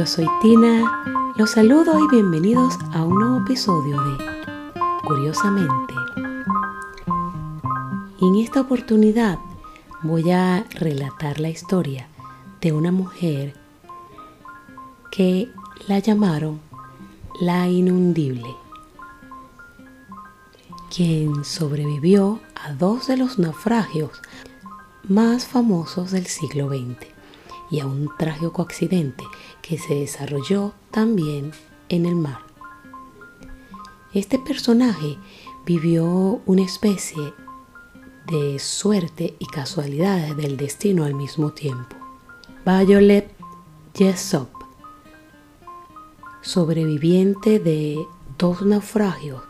yo soy Tina, los saludo y bienvenidos a un nuevo episodio de Curiosamente. En esta oportunidad voy a relatar la historia de una mujer que la llamaron la inundible, quien sobrevivió a dos de los naufragios más famosos del siglo XX y a un trágico accidente que se desarrolló también en el mar. Este personaje vivió una especie de suerte y casualidades del destino al mismo tiempo. Violet Jessop, sobreviviente de dos naufragios,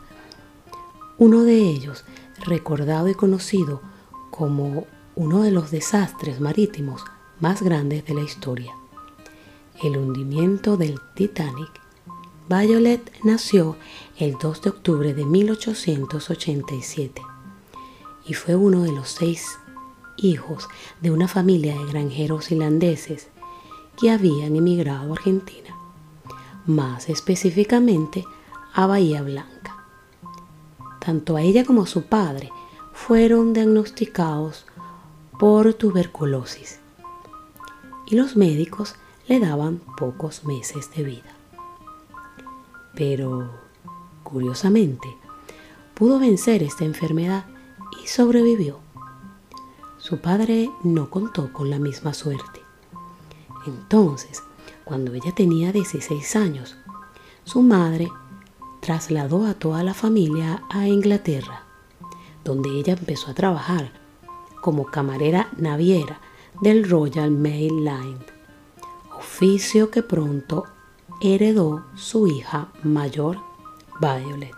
uno de ellos recordado y conocido como uno de los desastres marítimos más grandes de la historia, el hundimiento del Titanic. Violet nació el 2 de octubre de 1887 y fue uno de los seis hijos de una familia de granjeros irlandeses que habían emigrado a Argentina, más específicamente a Bahía Blanca. Tanto a ella como a su padre fueron diagnosticados por tuberculosis y los médicos le daban pocos meses de vida. Pero, curiosamente, pudo vencer esta enfermedad y sobrevivió. Su padre no contó con la misma suerte. Entonces, cuando ella tenía 16 años, su madre trasladó a toda la familia a Inglaterra, donde ella empezó a trabajar como camarera naviera del Royal Mail Line, oficio que pronto heredó su hija mayor, Violet.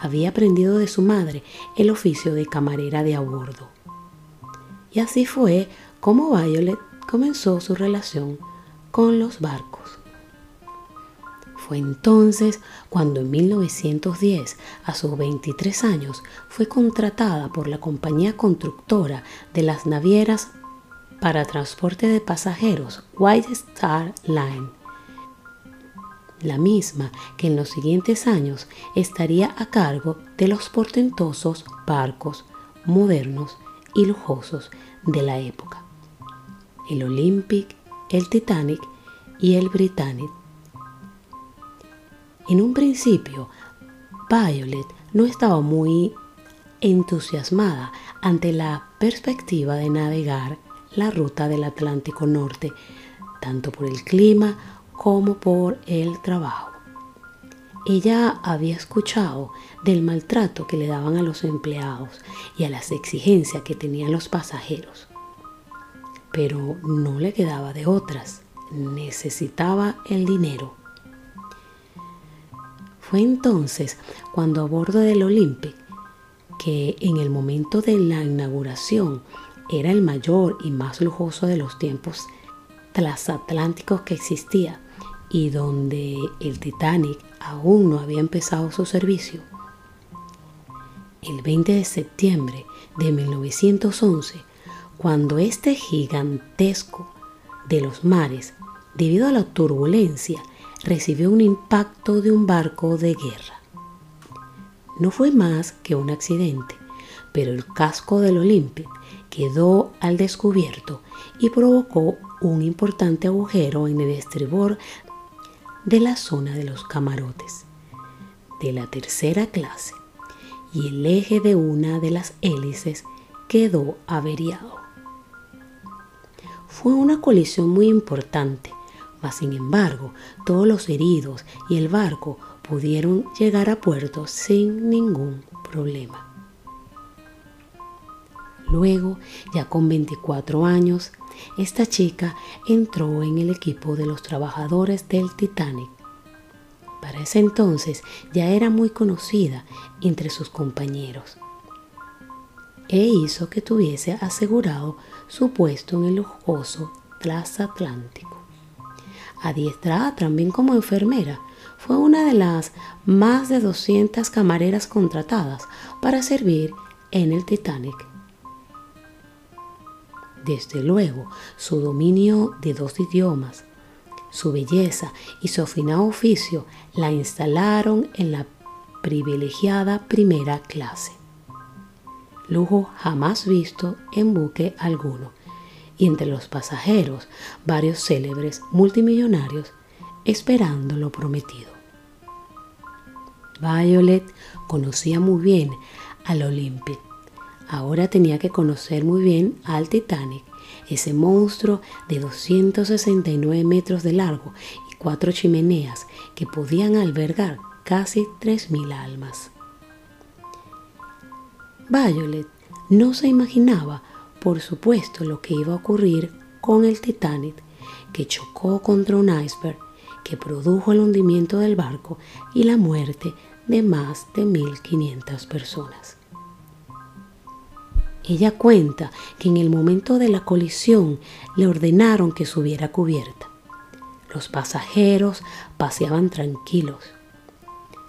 Había aprendido de su madre el oficio de camarera de a bordo. Y así fue como Violet comenzó su relación con los barcos. Entonces cuando en 1910, a sus 23 años, fue contratada por la compañía constructora de las navieras para transporte de pasajeros White Star Line, la misma que en los siguientes años estaría a cargo de los portentosos barcos modernos y lujosos de la época, el Olympic, el Titanic y el Britannic en un principio, Violet no estaba muy entusiasmada ante la perspectiva de navegar la ruta del Atlántico Norte, tanto por el clima como por el trabajo. Ella había escuchado del maltrato que le daban a los empleados y a las exigencias que tenían los pasajeros, pero no le quedaba de otras, necesitaba el dinero fue entonces cuando a bordo del Olympic, que en el momento de la inauguración era el mayor y más lujoso de los tiempos transatlánticos que existía y donde el Titanic aún no había empezado su servicio, el 20 de septiembre de 1911, cuando este gigantesco de los mares, debido a la turbulencia recibió un impacto de un barco de guerra. No fue más que un accidente, pero el casco del Olympic quedó al descubierto y provocó un importante agujero en el estribor de la zona de los camarotes de la tercera clase y el eje de una de las hélices quedó averiado. Fue una colisión muy importante mas sin embargo, todos los heridos y el barco pudieron llegar a puerto sin ningún problema. Luego, ya con 24 años, esta chica entró en el equipo de los trabajadores del Titanic. Para ese entonces ya era muy conocida entre sus compañeros e hizo que tuviese asegurado su puesto en el lujoso transatlántico adiestrada también como enfermera, fue una de las más de 200 camareras contratadas para servir en el Titanic. Desde luego, su dominio de dos idiomas, su belleza y su afinado oficio la instalaron en la privilegiada primera clase. Lujo jamás visto en buque alguno, y entre los pasajeros varios célebres multimillonarios esperando lo prometido. Violet conocía muy bien al Olympic. Ahora tenía que conocer muy bien al Titanic, ese monstruo de 269 metros de largo y cuatro chimeneas que podían albergar casi 3.000 almas. Violet no se imaginaba, por supuesto, lo que iba a ocurrir con el Titanic, que chocó contra un iceberg que produjo el hundimiento del barco y la muerte de más de 1.500 personas. Ella cuenta que en el momento de la colisión le ordenaron que subiera cubierta. Los pasajeros paseaban tranquilos.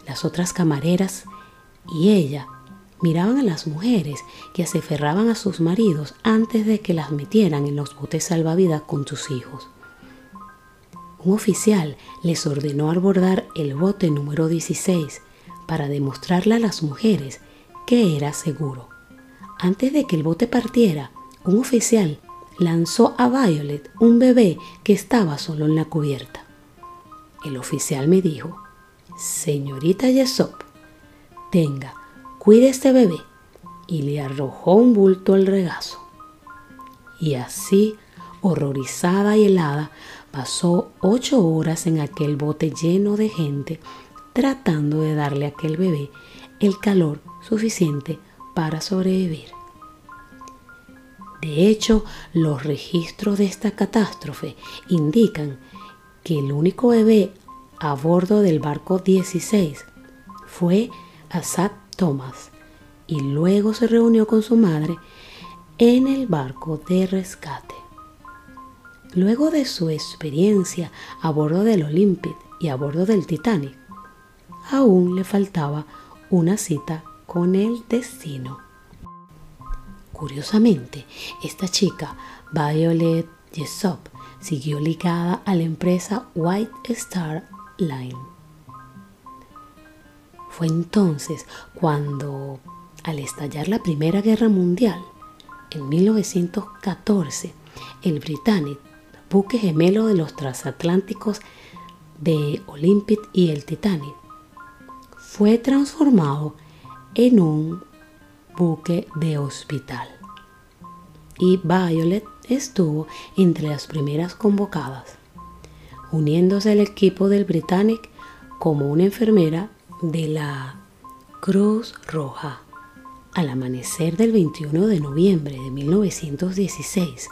Las otras camareras y ella miraban a las mujeres que se aferraban a sus maridos antes de que las metieran en los botes salvavidas con sus hijos. Un oficial les ordenó abordar el bote número 16 para demostrarle a las mujeres que era seguro. Antes de que el bote partiera, un oficial lanzó a Violet un bebé que estaba solo en la cubierta. El oficial me dijo, Señorita Yesop, tenga, cuide este bebé, y le arrojó un bulto al regazo. Y así, horrorizada y helada, pasó ocho horas en aquel bote lleno de gente tratando de darle a aquel bebé el calor suficiente para sobrevivir. De hecho, los registros de esta catástrofe indican que el único bebé a bordo del barco 16 fue Asad Y luego se reunió con su madre en el barco de rescate. Luego de su experiencia a bordo del Olympic y a bordo del Titanic, aún le faltaba una cita con el destino. Curiosamente, esta chica, Violet Jessop, siguió ligada a la empresa White Star Line. Fue entonces cuando, al estallar la Primera Guerra Mundial, en 1914, el Britannic, buque gemelo de los transatlánticos de Olympic y el Titanic, fue transformado en un buque de hospital. Y Violet estuvo entre las primeras convocadas, uniéndose al equipo del Britannic como una enfermera de la Cruz Roja. Al amanecer del 21 de noviembre de 1916,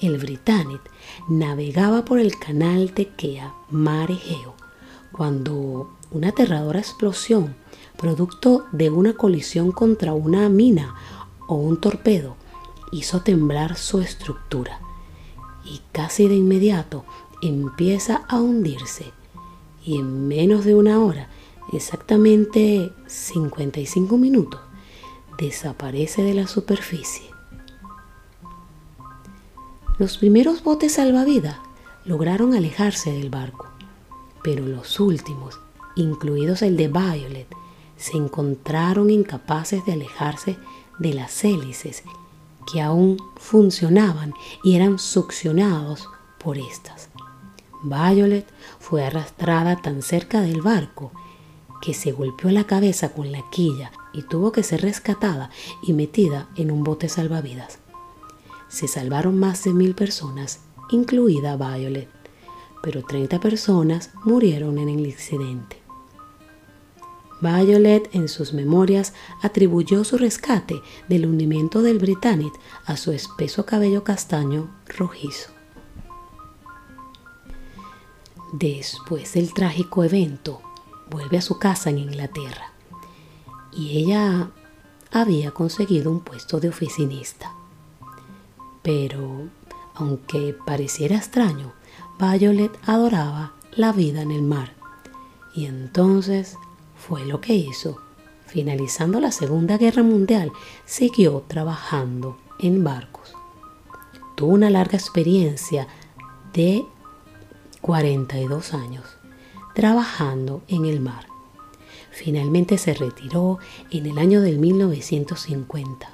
el Britannic navegaba por el canal de mar Egeo, cuando una aterradora explosión, producto de una colisión contra una mina o un torpedo, hizo temblar su estructura y casi de inmediato empieza a hundirse y en menos de una hora, exactamente 55 minutos, desaparece de la superficie. Los primeros botes salvavidas lograron alejarse del barco, pero los últimos incluidos el de Violet, se encontraron incapaces de alejarse de las hélices que aún funcionaban y eran succionados por estas. Violet fue arrastrada tan cerca del barco que se golpeó la cabeza con la quilla y tuvo que ser rescatada y metida en un bote salvavidas. Se salvaron más de mil personas, incluida Violet, pero 30 personas murieron en el incidente. Violet en sus memorias atribuyó su rescate del hundimiento del Britannic a su espeso cabello castaño rojizo. Después del trágico evento, vuelve a su casa en Inglaterra y ella había conseguido un puesto de oficinista. Pero, aunque pareciera extraño, Violet adoraba la vida en el mar y entonces fue lo que hizo. Finalizando la Segunda Guerra Mundial, siguió trabajando en barcos. Tuvo una larga experiencia de 42 años trabajando en el mar. Finalmente se retiró en el año del 1950.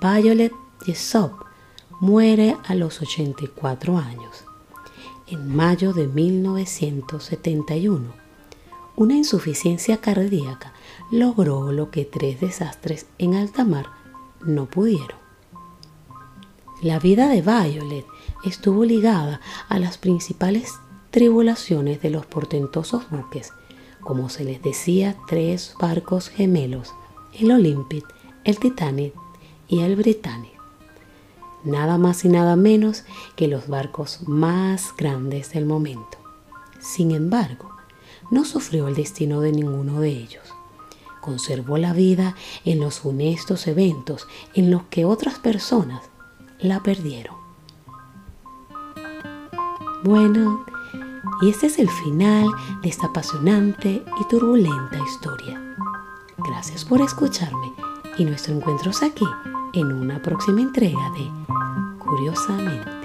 Violet Jessop muere a los 84 años. En mayo de 1971, una insuficiencia cardíaca logró lo que tres desastres en alta mar no pudieron. La vida de Violet estuvo ligada a las principales tribulaciones de los portentosos buques, como se les decía, tres barcos gemelos, el Olympic, el Titanic y el Britannic. Nada más y nada menos que los barcos más grandes del momento. Sin embargo, no sufrió el destino de ninguno de ellos. Conservó la vida en los funestos eventos en los que otras personas la perdieron. Bueno, y este es el final de esta apasionante y turbulenta historia. Gracias por escucharme y nuestro encuentro es aquí en una próxima entrega de Curiosamente.